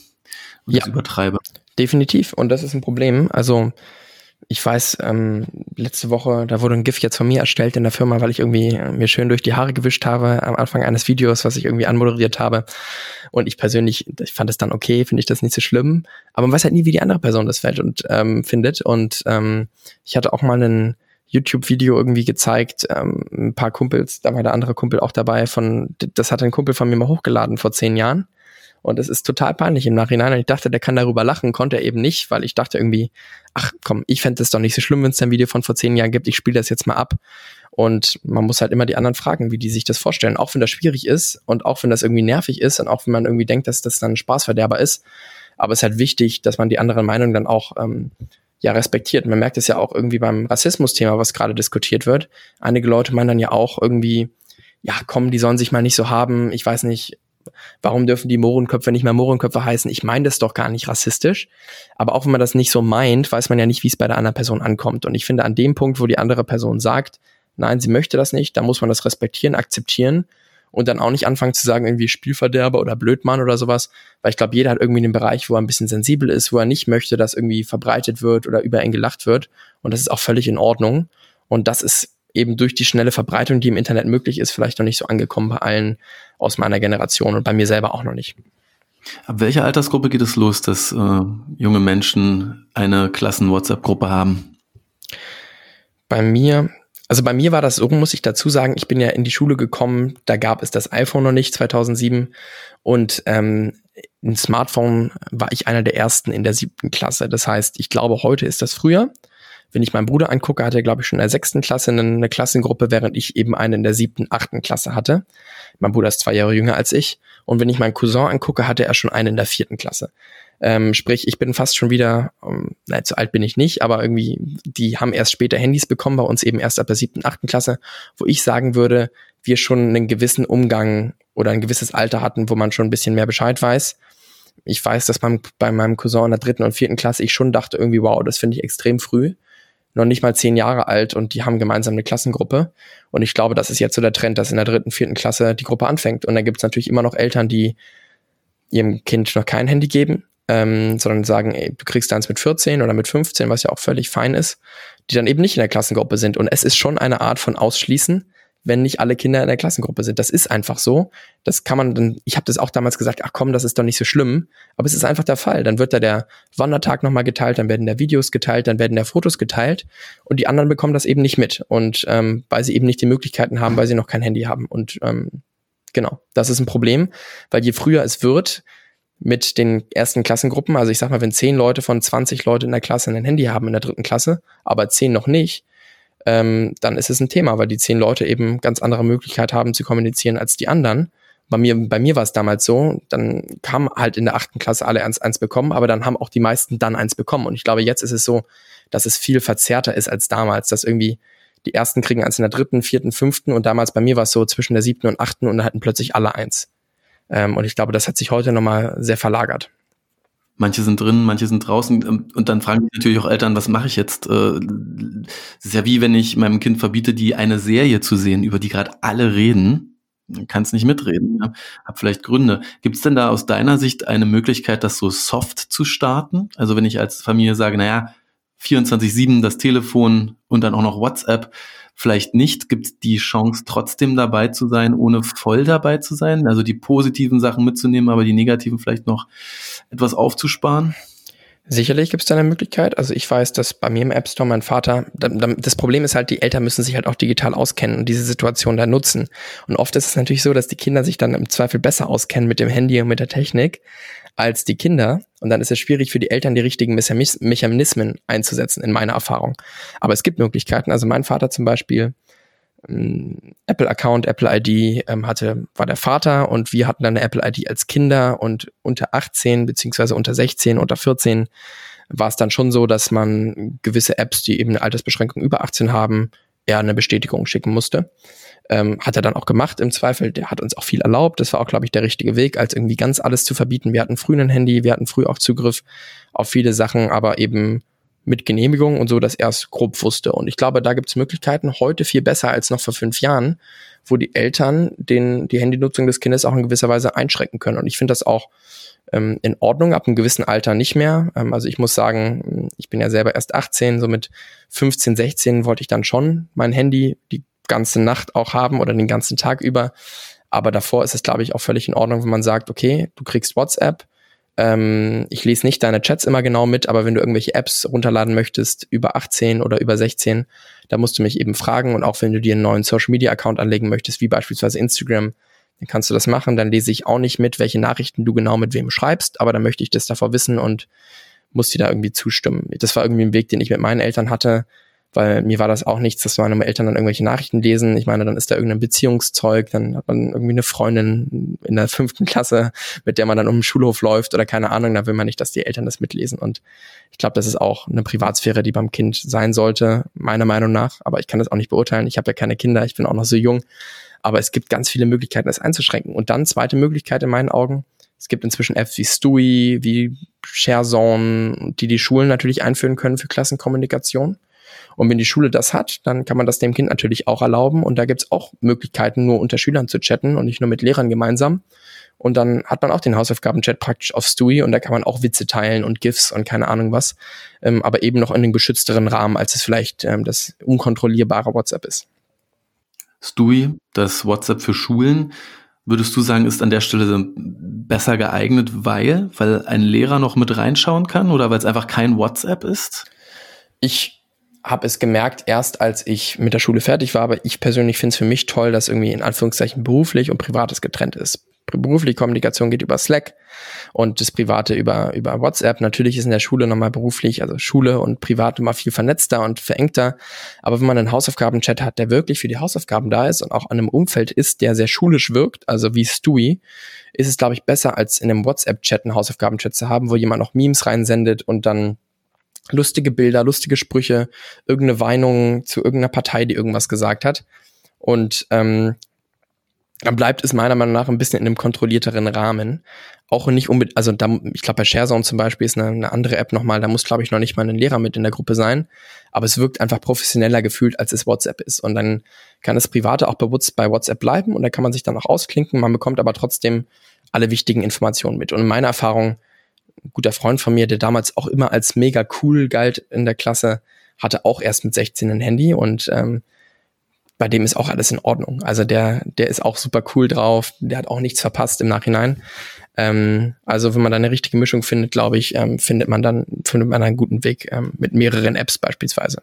ja. das übertreibe. Definitiv. Und das ist ein Problem. Also ich weiß, ähm, letzte Woche, da wurde ein GIF jetzt von mir erstellt in der Firma, weil ich irgendwie äh, mir schön durch die Haare gewischt habe am Anfang eines Videos, was ich irgendwie anmoderiert habe. Und ich persönlich, ich fand es dann okay, finde ich das nicht so schlimm. Aber man weiß halt nie, wie die andere Person das fällt und ähm, findet. Und ähm, ich hatte auch mal ein YouTube-Video irgendwie gezeigt, ähm, ein paar Kumpels, da war der andere Kumpel auch dabei, von, das hat ein Kumpel von mir mal hochgeladen vor zehn Jahren. Und es ist total peinlich im Nachhinein. Und ich dachte, der kann darüber lachen, konnte er eben nicht, weil ich dachte irgendwie, ach komm, ich fände es doch nicht so schlimm, wenn es ein Video von vor zehn Jahren gibt. Ich spiele das jetzt mal ab. Und man muss halt immer die anderen fragen, wie die sich das vorstellen. Auch wenn das schwierig ist und auch wenn das irgendwie nervig ist und auch wenn man irgendwie denkt, dass das dann Spaßverderber ist. Aber es ist halt wichtig, dass man die anderen Meinungen dann auch ähm, ja respektiert. Man merkt es ja auch irgendwie beim Rassismus-Thema, was gerade diskutiert wird. Einige Leute meinen dann ja auch irgendwie, ja, komm, die sollen sich mal nicht so haben, ich weiß nicht, warum dürfen die Mohrenköpfe nicht mehr Mohrenköpfe heißen? Ich meine das doch gar nicht rassistisch. Aber auch wenn man das nicht so meint, weiß man ja nicht, wie es bei der anderen Person ankommt. Und ich finde, an dem Punkt, wo die andere Person sagt, nein, sie möchte das nicht, da muss man das respektieren, akzeptieren und dann auch nicht anfangen zu sagen, irgendwie Spielverderber oder Blödmann oder sowas, weil ich glaube, jeder hat irgendwie einen Bereich, wo er ein bisschen sensibel ist, wo er nicht möchte, dass irgendwie verbreitet wird oder über ihn gelacht wird. Und das ist auch völlig in Ordnung. Und das ist eben durch die schnelle Verbreitung, die im Internet möglich ist, vielleicht noch nicht so angekommen bei allen aus meiner Generation und bei mir selber auch noch nicht. Ab welcher Altersgruppe geht es los, dass äh, junge Menschen eine Klassen-WhatsApp-Gruppe haben? Bei mir, also bei mir war das so, muss ich dazu sagen, ich bin ja in die Schule gekommen, da gab es das iPhone noch nicht, 2007. Und ähm, ein Smartphone war ich einer der ersten in der siebten Klasse. Das heißt, ich glaube, heute ist das früher. Wenn ich meinen Bruder angucke, hat er, glaube ich, schon in der sechsten Klasse eine, eine Klassengruppe, während ich eben eine in der siebten, achten Klasse hatte. Mein Bruder ist zwei Jahre jünger als ich. Und wenn ich meinen Cousin angucke, hatte er schon eine in der vierten Klasse. Ähm, sprich, ich bin fast schon wieder, ähm, nein, zu alt bin ich nicht, aber irgendwie, die haben erst später Handys bekommen, bei uns eben erst ab der siebten, achten Klasse, wo ich sagen würde, wir schon einen gewissen Umgang oder ein gewisses Alter hatten, wo man schon ein bisschen mehr Bescheid weiß. Ich weiß, dass beim, bei meinem Cousin in der dritten und vierten Klasse ich schon dachte irgendwie, wow, das finde ich extrem früh noch nicht mal zehn Jahre alt und die haben gemeinsam eine Klassengruppe. Und ich glaube, das ist jetzt so der Trend, dass in der dritten, vierten Klasse die Gruppe anfängt. Und dann gibt es natürlich immer noch Eltern, die ihrem Kind noch kein Handy geben, ähm, sondern sagen, ey, du kriegst eins mit 14 oder mit 15, was ja auch völlig fein ist, die dann eben nicht in der Klassengruppe sind. Und es ist schon eine Art von Ausschließen, wenn nicht alle Kinder in der Klassengruppe sind. Das ist einfach so. Das kann man dann, ich habe das auch damals gesagt, ach komm, das ist doch nicht so schlimm. Aber es ist einfach der Fall. Dann wird da der Wandertag nochmal geteilt, dann werden da Videos geteilt, dann werden da Fotos geteilt und die anderen bekommen das eben nicht mit. Und ähm, weil sie eben nicht die Möglichkeiten haben, weil sie noch kein Handy haben. Und ähm, genau, das ist ein Problem, weil je früher es wird, mit den ersten Klassengruppen, also ich sag mal, wenn zehn Leute von 20 Leute in der Klasse ein Handy haben in der dritten Klasse, aber zehn noch nicht, ähm, dann ist es ein Thema, weil die zehn Leute eben ganz andere Möglichkeit haben zu kommunizieren als die anderen. Bei mir, bei mir war es damals so, dann kam halt in der achten Klasse alle eins, eins bekommen, aber dann haben auch die meisten dann eins bekommen. Und ich glaube, jetzt ist es so, dass es viel verzerrter ist als damals, dass irgendwie die ersten kriegen eins in der dritten, vierten, fünften und damals bei mir war es so zwischen der siebten und achten und dann hatten plötzlich alle eins. Ähm, und ich glaube, das hat sich heute nochmal sehr verlagert. Manche sind drin, manche sind draußen ähm, und dann fragen natürlich auch Eltern, was mache ich jetzt? Äh, es ist ja wie wenn ich meinem Kind verbiete, die eine Serie zu sehen, über die gerade alle reden, kann es nicht mitreden. Ja? Hab vielleicht Gründe. Gibt es denn da aus deiner Sicht eine Möglichkeit, das so soft zu starten? Also wenn ich als Familie sage, naja, 24-7 das Telefon und dann auch noch WhatsApp, vielleicht nicht? Gibt es die Chance, trotzdem dabei zu sein, ohne voll dabei zu sein? Also die positiven Sachen mitzunehmen, aber die negativen vielleicht noch etwas aufzusparen? Sicherlich gibt es da eine Möglichkeit. Also ich weiß, dass bei mir im App Store mein Vater, das Problem ist halt, die Eltern müssen sich halt auch digital auskennen und diese Situation da nutzen. Und oft ist es natürlich so, dass die Kinder sich dann im Zweifel besser auskennen mit dem Handy und mit der Technik als die Kinder. Und dann ist es schwierig für die Eltern, die richtigen Mechanismen einzusetzen, in meiner Erfahrung. Aber es gibt Möglichkeiten. Also mein Vater zum Beispiel, Apple-Account, Apple-ID ähm, hatte, war der Vater und wir hatten dann eine Apple-ID als Kinder und unter 18 beziehungsweise unter 16, unter 14 war es dann schon so, dass man gewisse Apps, die eben eine Altersbeschränkung über 18 haben, eher eine Bestätigung schicken musste. Ähm, hat er dann auch gemacht im Zweifel. Der hat uns auch viel erlaubt. Das war auch, glaube ich, der richtige Weg, als irgendwie ganz alles zu verbieten. Wir hatten früh ein Handy, wir hatten früh auch Zugriff auf viele Sachen, aber eben mit Genehmigung und so, dass er es grob wusste. Und ich glaube, da gibt es Möglichkeiten heute viel besser als noch vor fünf Jahren, wo die Eltern den, die Handynutzung des Kindes auch in gewisser Weise einschränken können. Und ich finde das auch ähm, in Ordnung, ab einem gewissen Alter nicht mehr. Ähm, also ich muss sagen, ich bin ja selber erst 18, so mit 15, 16 wollte ich dann schon mein Handy die ganze Nacht auch haben oder den ganzen Tag über. Aber davor ist es, glaube ich, auch völlig in Ordnung, wenn man sagt, okay, du kriegst WhatsApp. Ähm, ich lese nicht deine Chats immer genau mit, aber wenn du irgendwelche Apps runterladen möchtest, über 18 oder über 16, da musst du mich eben fragen. Und auch wenn du dir einen neuen Social Media Account anlegen möchtest, wie beispielsweise Instagram, dann kannst du das machen. Dann lese ich auch nicht mit, welche Nachrichten du genau mit wem schreibst, aber dann möchte ich das davor wissen und muss dir da irgendwie zustimmen. Das war irgendwie ein Weg, den ich mit meinen Eltern hatte weil mir war das auch nichts, dass meine Eltern dann irgendwelche Nachrichten lesen. Ich meine, dann ist da irgendein Beziehungszeug, dann hat man irgendwie eine Freundin in der fünften Klasse, mit der man dann um den Schulhof läuft oder keine Ahnung, da will man nicht, dass die Eltern das mitlesen. Und ich glaube, das ist auch eine Privatsphäre, die beim Kind sein sollte, meiner Meinung nach. Aber ich kann das auch nicht beurteilen. Ich habe ja keine Kinder, ich bin auch noch so jung. Aber es gibt ganz viele Möglichkeiten, das einzuschränken. Und dann zweite Möglichkeit in meinen Augen, es gibt inzwischen Apps wie Stewie, wie ShareZone, die die Schulen natürlich einführen können für Klassenkommunikation. Und wenn die Schule das hat, dann kann man das dem Kind natürlich auch erlauben. Und da gibt's auch Möglichkeiten, nur unter Schülern zu chatten und nicht nur mit Lehrern gemeinsam. Und dann hat man auch den Hausaufgaben-Chat praktisch auf Stewie und da kann man auch Witze teilen und GIFs und keine Ahnung was. Ähm, aber eben noch in den geschützteren Rahmen, als es vielleicht ähm, das unkontrollierbare WhatsApp ist. Stewie, das WhatsApp für Schulen, würdest du sagen, ist an der Stelle besser geeignet, weil, weil ein Lehrer noch mit reinschauen kann oder weil es einfach kein WhatsApp ist? Ich habe es gemerkt erst, als ich mit der Schule fertig war, aber ich persönlich finde es für mich toll, dass irgendwie in Anführungszeichen beruflich und privates getrennt ist berufliche Kommunikation geht über Slack und das Private über, über WhatsApp. Natürlich ist in der Schule nochmal beruflich, also Schule und Privat immer viel vernetzter und verengter. Aber wenn man einen Hausaufgabenchat hat, der wirklich für die Hausaufgaben da ist und auch an einem Umfeld ist, der sehr schulisch wirkt, also wie Stewie, ist es, glaube ich, besser, als in einem WhatsApp-Chat einen Hausaufgabenchat zu haben, wo jemand noch Memes reinsendet und dann lustige Bilder, lustige Sprüche, irgendeine Weinung zu irgendeiner Partei, die irgendwas gesagt hat. Und ähm, dann bleibt es meiner Meinung nach ein bisschen in einem kontrollierteren Rahmen. Auch nicht unbedingt, also da, ich glaube bei ShareZone zum Beispiel ist eine, eine andere App nochmal, da muss glaube ich noch nicht mal ein Lehrer mit in der Gruppe sein, aber es wirkt einfach professioneller gefühlt, als es WhatsApp ist. Und dann kann das Private auch bei WhatsApp bleiben und da kann man sich dann auch ausklinken, man bekommt aber trotzdem alle wichtigen Informationen mit. Und in meiner Erfahrung, guter Freund von mir, der damals auch immer als mega cool galt in der Klasse, hatte auch erst mit 16 ein Handy und ähm, bei dem ist auch alles in Ordnung. Also der, der ist auch super cool drauf, der hat auch nichts verpasst im Nachhinein. Ähm, also wenn man da eine richtige Mischung findet, glaube ich, ähm, findet man dann findet man einen guten Weg ähm, mit mehreren Apps beispielsweise.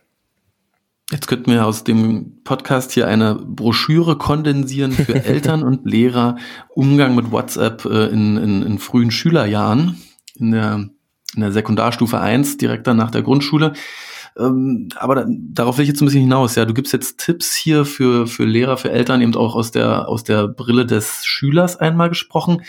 Jetzt könnten wir aus dem Podcast hier eine Broschüre kondensieren für Eltern und Lehrer, Umgang mit WhatsApp äh, in, in, in frühen Schülerjahren, in der, in der Sekundarstufe 1, direkt dann nach der Grundschule. Ähm, aber da, darauf will ich jetzt ein bisschen hinaus. Ja, du gibst jetzt Tipps hier für, für Lehrer, für Eltern, eben auch aus der, aus der Brille des Schülers einmal gesprochen.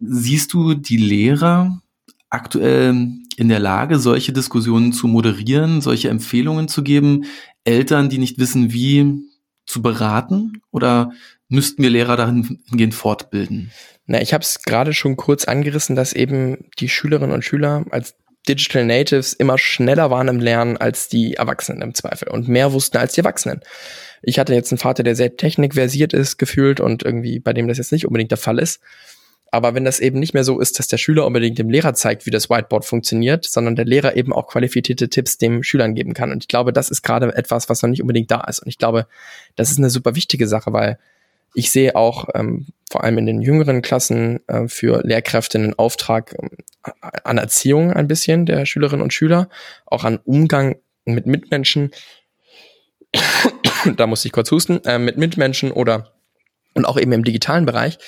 Siehst du die Lehrer aktuell in der Lage, solche Diskussionen zu moderieren, solche Empfehlungen zu geben, Eltern, die nicht wissen, wie zu beraten? Oder müssten wir Lehrer dahingehend fortbilden? Na, ich habe es gerade schon kurz angerissen, dass eben die Schülerinnen und Schüler als Digital Natives immer schneller waren im Lernen als die Erwachsenen im Zweifel und mehr wussten als die Erwachsenen. Ich hatte jetzt einen Vater, der sehr technikversiert ist, gefühlt und irgendwie bei dem das jetzt nicht unbedingt der Fall ist. Aber wenn das eben nicht mehr so ist, dass der Schüler unbedingt dem Lehrer zeigt, wie das Whiteboard funktioniert, sondern der Lehrer eben auch qualifizierte Tipps dem Schülern geben kann. Und ich glaube, das ist gerade etwas, was noch nicht unbedingt da ist. Und ich glaube, das ist eine super wichtige Sache, weil ich sehe auch ähm, vor allem in den jüngeren Klassen äh, für Lehrkräfte einen Auftrag ähm, an Erziehung ein bisschen der Schülerinnen und Schüler, auch an Umgang mit Mitmenschen. da muss ich kurz husten, äh, mit Mitmenschen oder und auch eben im digitalen Bereich.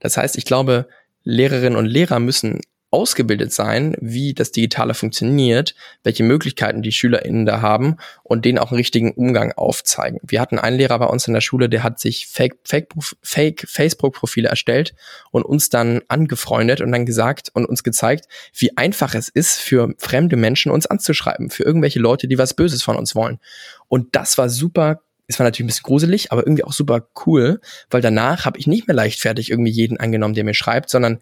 Das heißt, ich glaube, Lehrerinnen und Lehrer müssen ausgebildet sein, wie das Digitale funktioniert, welche Möglichkeiten die SchülerInnen da haben und denen auch einen richtigen Umgang aufzeigen. Wir hatten einen Lehrer bei uns in der Schule, der hat sich Fake, Fake, Fake Facebook-Profile erstellt und uns dann angefreundet und dann gesagt und uns gezeigt, wie einfach es ist, für fremde Menschen uns anzuschreiben, für irgendwelche Leute, die was Böses von uns wollen. Und das war super es war natürlich ein bisschen gruselig, aber irgendwie auch super cool, weil danach habe ich nicht mehr leichtfertig irgendwie jeden angenommen, der mir schreibt, sondern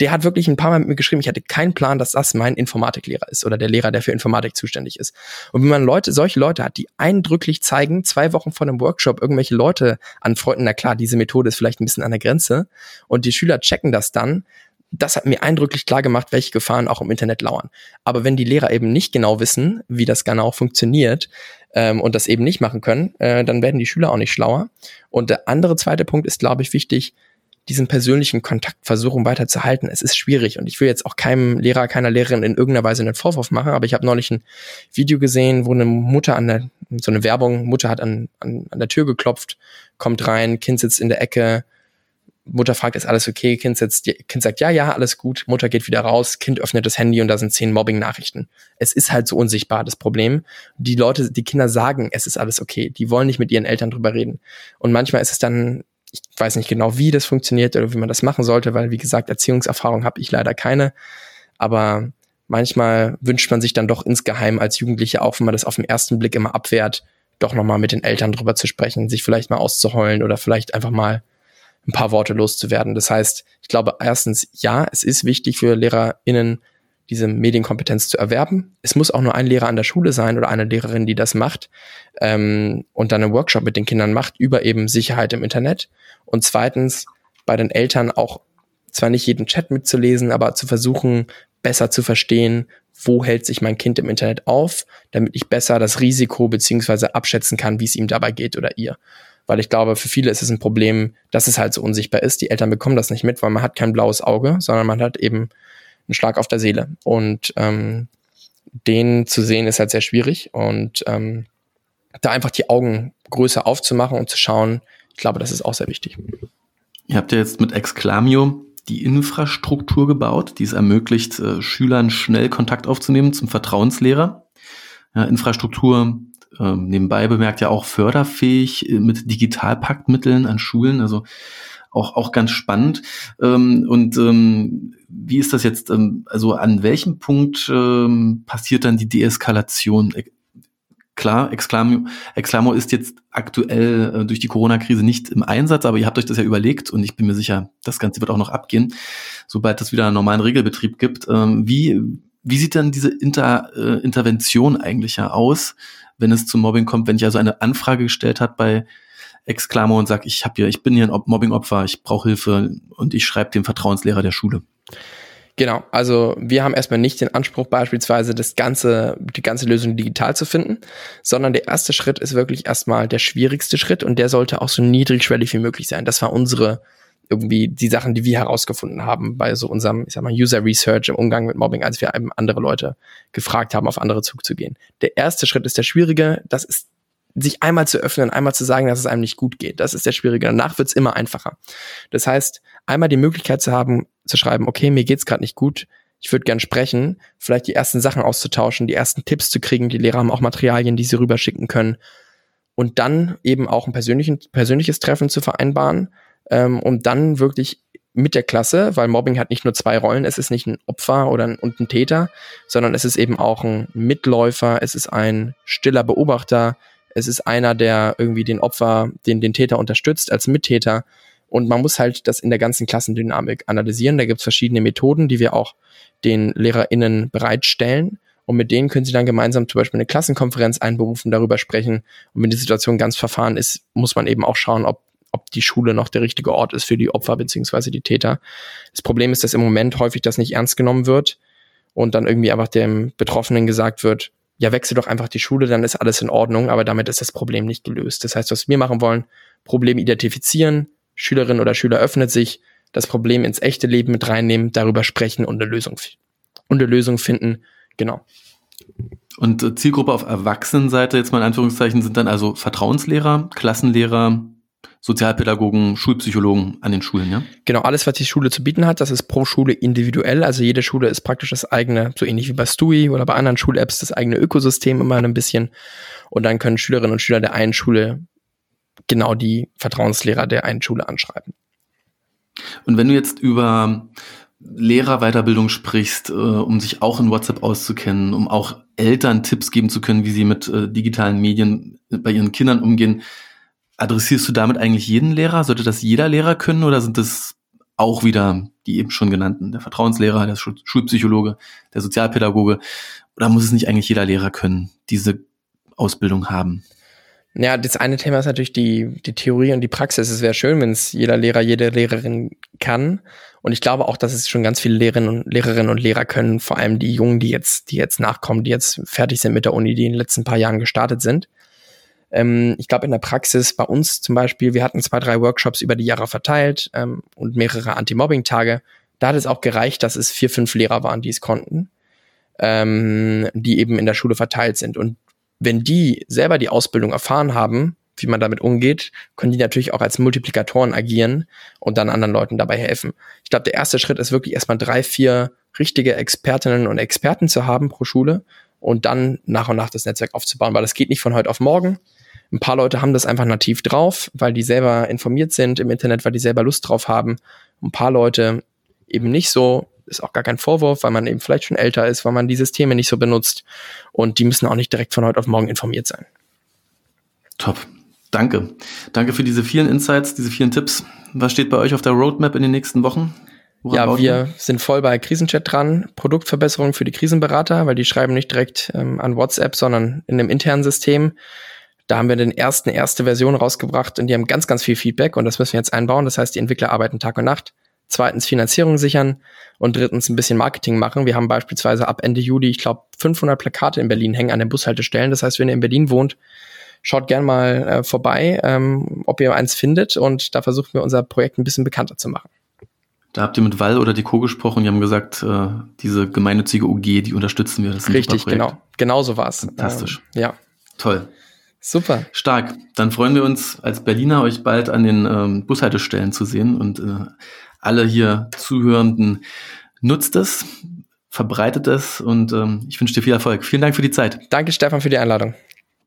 der hat wirklich ein paar Mal mit mir geschrieben, ich hatte keinen Plan, dass das mein Informatiklehrer ist oder der Lehrer, der für Informatik zuständig ist. Und wenn man Leute, solche Leute hat, die eindrücklich zeigen, zwei Wochen vor einem Workshop irgendwelche Leute anfreunden, na klar, diese Methode ist vielleicht ein bisschen an der Grenze und die Schüler checken das dann, das hat mir eindrücklich klar gemacht, welche Gefahren auch im Internet lauern. Aber wenn die Lehrer eben nicht genau wissen, wie das genau funktioniert ähm, und das eben nicht machen können, äh, dann werden die Schüler auch nicht schlauer. Und der andere zweite Punkt ist, glaube ich, wichtig, diesen persönlichen Kontakt versuchen weiterzuhalten. Es ist schwierig und ich will jetzt auch keinem Lehrer, keiner Lehrerin in irgendeiner Weise einen Vorwurf machen, aber ich habe neulich ein Video gesehen, wo eine Mutter an der, so eine Werbung, Mutter hat an, an, an der Tür geklopft, kommt rein, Kind sitzt in der Ecke, Mutter fragt, ist alles okay? Kind, setzt, kind sagt, ja, ja, alles gut. Mutter geht wieder raus. Kind öffnet das Handy und da sind zehn Mobbing-Nachrichten. Es ist halt so unsichtbar, das Problem. Die Leute, die Kinder sagen, es ist alles okay. Die wollen nicht mit ihren Eltern drüber reden. Und manchmal ist es dann, ich weiß nicht genau, wie das funktioniert oder wie man das machen sollte, weil, wie gesagt, Erziehungserfahrung habe ich leider keine. Aber manchmal wünscht man sich dann doch insgeheim als Jugendliche, auch wenn man das auf den ersten Blick immer abwehrt, doch nochmal mit den Eltern drüber zu sprechen, sich vielleicht mal auszuheulen oder vielleicht einfach mal ein paar Worte loszuwerden. Das heißt, ich glaube erstens, ja, es ist wichtig für LehrerInnen, diese Medienkompetenz zu erwerben. Es muss auch nur ein Lehrer an der Schule sein oder eine Lehrerin, die das macht ähm, und dann einen Workshop mit den Kindern macht über eben Sicherheit im Internet. Und zweitens, bei den Eltern auch zwar nicht jeden Chat mitzulesen, aber zu versuchen, besser zu verstehen, wo hält sich mein Kind im Internet auf, damit ich besser das Risiko beziehungsweise abschätzen kann, wie es ihm dabei geht oder ihr. Weil ich glaube, für viele ist es ein Problem, dass es halt so unsichtbar ist. Die Eltern bekommen das nicht mit, weil man hat kein blaues Auge, sondern man hat eben einen Schlag auf der Seele. Und ähm, den zu sehen ist halt sehr schwierig. Und ähm, da einfach die Augen größer aufzumachen und zu schauen, ich glaube, das ist auch sehr wichtig. Ihr habt ja jetzt mit Exclamio die Infrastruktur gebaut, die es ermöglicht, äh, Schülern schnell Kontakt aufzunehmen zum Vertrauenslehrer. Ja, Infrastruktur äh, nebenbei bemerkt ja auch förderfähig äh, mit Digitalpaktmitteln an Schulen, also auch, auch ganz spannend. Ähm, und ähm, wie ist das jetzt? Ähm, also an welchem Punkt ähm, passiert dann die Deeskalation? Klar, Exclamo, Exclamo ist jetzt aktuell äh, durch die Corona-Krise nicht im Einsatz, aber ihr habt euch das ja überlegt und ich bin mir sicher, das Ganze wird auch noch abgehen, sobald es wieder einen normalen Regelbetrieb gibt. Ähm, wie, wie sieht dann diese Inter, äh, Intervention eigentlich ja aus, wenn es zum Mobbing kommt, wenn ich also eine Anfrage gestellt habe bei Exclamo und sage, ich habe hier, ich bin hier ein Mobbing-Opfer, ich brauche Hilfe und ich schreibe dem Vertrauenslehrer der Schule? Genau, also wir haben erstmal nicht den Anspruch, beispielsweise das ganze, die ganze Lösung digital zu finden, sondern der erste Schritt ist wirklich erstmal der schwierigste Schritt und der sollte auch so niedrigschwellig wie möglich sein. Das war unsere irgendwie die Sachen, die wir herausgefunden haben bei so unserem, ich sag mal, User Research im Umgang mit Mobbing, als wir eben andere Leute gefragt haben, auf andere zuzugehen. Der erste Schritt ist der schwierige, das ist sich einmal zu öffnen, einmal zu sagen, dass es einem nicht gut geht. Das ist der schwierige. Danach wird es immer einfacher. Das heißt, einmal die Möglichkeit zu haben, zu schreiben, okay, mir geht's gerade nicht gut, ich würde gern sprechen, vielleicht die ersten Sachen auszutauschen, die ersten Tipps zu kriegen, die Lehrer haben auch Materialien, die sie rüberschicken können und dann eben auch ein persönliches Treffen zu vereinbaren, ähm, um dann wirklich mit der Klasse, weil Mobbing hat nicht nur zwei Rollen, es ist nicht ein Opfer oder ein, und ein Täter, sondern es ist eben auch ein Mitläufer, es ist ein stiller Beobachter, es ist einer, der irgendwie den Opfer, den, den Täter unterstützt als Mittäter und man muss halt das in der ganzen Klassendynamik analysieren. Da gibt es verschiedene Methoden, die wir auch den LehrerInnen bereitstellen. Und mit denen können sie dann gemeinsam zum Beispiel eine Klassenkonferenz einberufen, darüber sprechen. Und wenn die Situation ganz verfahren ist, muss man eben auch schauen, ob, ob die Schule noch der richtige Ort ist für die Opfer beziehungsweise die Täter. Das Problem ist, dass im Moment häufig das nicht ernst genommen wird und dann irgendwie einfach dem Betroffenen gesagt wird, ja, wechsel doch einfach die Schule, dann ist alles in Ordnung, aber damit ist das Problem nicht gelöst. Das heißt, was wir machen wollen, Problem identifizieren, Schülerin oder Schüler öffnet sich, das Problem ins echte Leben mit reinnehmen, darüber sprechen und eine Lösung, und eine Lösung finden. Genau. Und äh, Zielgruppe auf Erwachsenenseite, jetzt mal in Anführungszeichen, sind dann also Vertrauenslehrer, Klassenlehrer, Sozialpädagogen, Schulpsychologen an den Schulen, ja? Genau, alles, was die Schule zu bieten hat, das ist pro Schule individuell. Also jede Schule ist praktisch das eigene, so ähnlich wie bei Stui oder bei anderen Schul-Apps, das eigene Ökosystem immer ein bisschen. Und dann können Schülerinnen und Schüler der einen Schule genau die Vertrauenslehrer der einen Schule anschreiben. Und wenn du jetzt über Lehrerweiterbildung sprichst, äh, um sich auch in WhatsApp auszukennen, um auch Eltern Tipps geben zu können, wie sie mit äh, digitalen Medien bei ihren Kindern umgehen, adressierst du damit eigentlich jeden Lehrer? Sollte das jeder Lehrer können oder sind das auch wieder die eben schon genannten, der Vertrauenslehrer, der Schulpsychologe, der Sozialpädagoge? Oder muss es nicht eigentlich jeder Lehrer können, diese Ausbildung haben? Ja, das eine Thema ist natürlich die, die Theorie und die Praxis. Es wäre schön, wenn es jeder Lehrer, jede Lehrerin kann. Und ich glaube auch, dass es schon ganz viele Lehrerinnen und Lehrerinnen und Lehrer können, vor allem die Jungen, die jetzt, die jetzt nachkommen, die jetzt fertig sind mit der Uni, die in den letzten paar Jahren gestartet sind. Ähm, ich glaube, in der Praxis bei uns zum Beispiel, wir hatten zwei, drei Workshops über die Jahre verteilt ähm, und mehrere Anti-Mobbing-Tage. Da hat es auch gereicht, dass es vier, fünf Lehrer waren, die es konnten, ähm, die eben in der Schule verteilt sind. Und wenn die selber die Ausbildung erfahren haben, wie man damit umgeht, können die natürlich auch als Multiplikatoren agieren und dann anderen Leuten dabei helfen. Ich glaube, der erste Schritt ist wirklich erstmal drei, vier richtige Expertinnen und Experten zu haben pro Schule und dann nach und nach das Netzwerk aufzubauen, weil das geht nicht von heute auf morgen. Ein paar Leute haben das einfach nativ drauf, weil die selber informiert sind im Internet, weil die selber Lust drauf haben. Ein paar Leute eben nicht so. Ist auch gar kein Vorwurf, weil man eben vielleicht schon älter ist, weil man die Systeme nicht so benutzt. Und die müssen auch nicht direkt von heute auf morgen informiert sein. Top. Danke. Danke für diese vielen Insights, diese vielen Tipps. Was steht bei euch auf der Roadmap in den nächsten Wochen? Ja, wir sind voll bei Krisenchat dran. Produktverbesserung für die Krisenberater, weil die schreiben nicht direkt ähm, an WhatsApp, sondern in einem internen System. Da haben wir den ersten, erste Version rausgebracht und die haben ganz, ganz viel Feedback und das müssen wir jetzt einbauen. Das heißt, die Entwickler arbeiten Tag und Nacht. Zweitens Finanzierung sichern und drittens ein bisschen Marketing machen. Wir haben beispielsweise ab Ende Juli, ich glaube, 500 Plakate in Berlin hängen an den Bushaltestellen. Das heißt, wenn ihr in Berlin wohnt, schaut gern mal äh, vorbei, ähm, ob ihr eins findet und da versuchen wir unser Projekt ein bisschen bekannter zu machen. Da habt ihr mit Wall oder Deco gesprochen, die haben gesagt, äh, diese gemeinnützige UG, die unterstützen wir. Das Richtig, genau. Genau so war's. Fantastisch. Ähm, ja. Toll. Super. Stark. Dann freuen wir uns als Berliner, euch bald an den ähm, Bushaltestellen zu sehen und äh, alle hier Zuhörenden nutzt es, verbreitet es und ähm, ich wünsche dir viel Erfolg. Vielen Dank für die Zeit. Danke, Stefan, für die Einladung.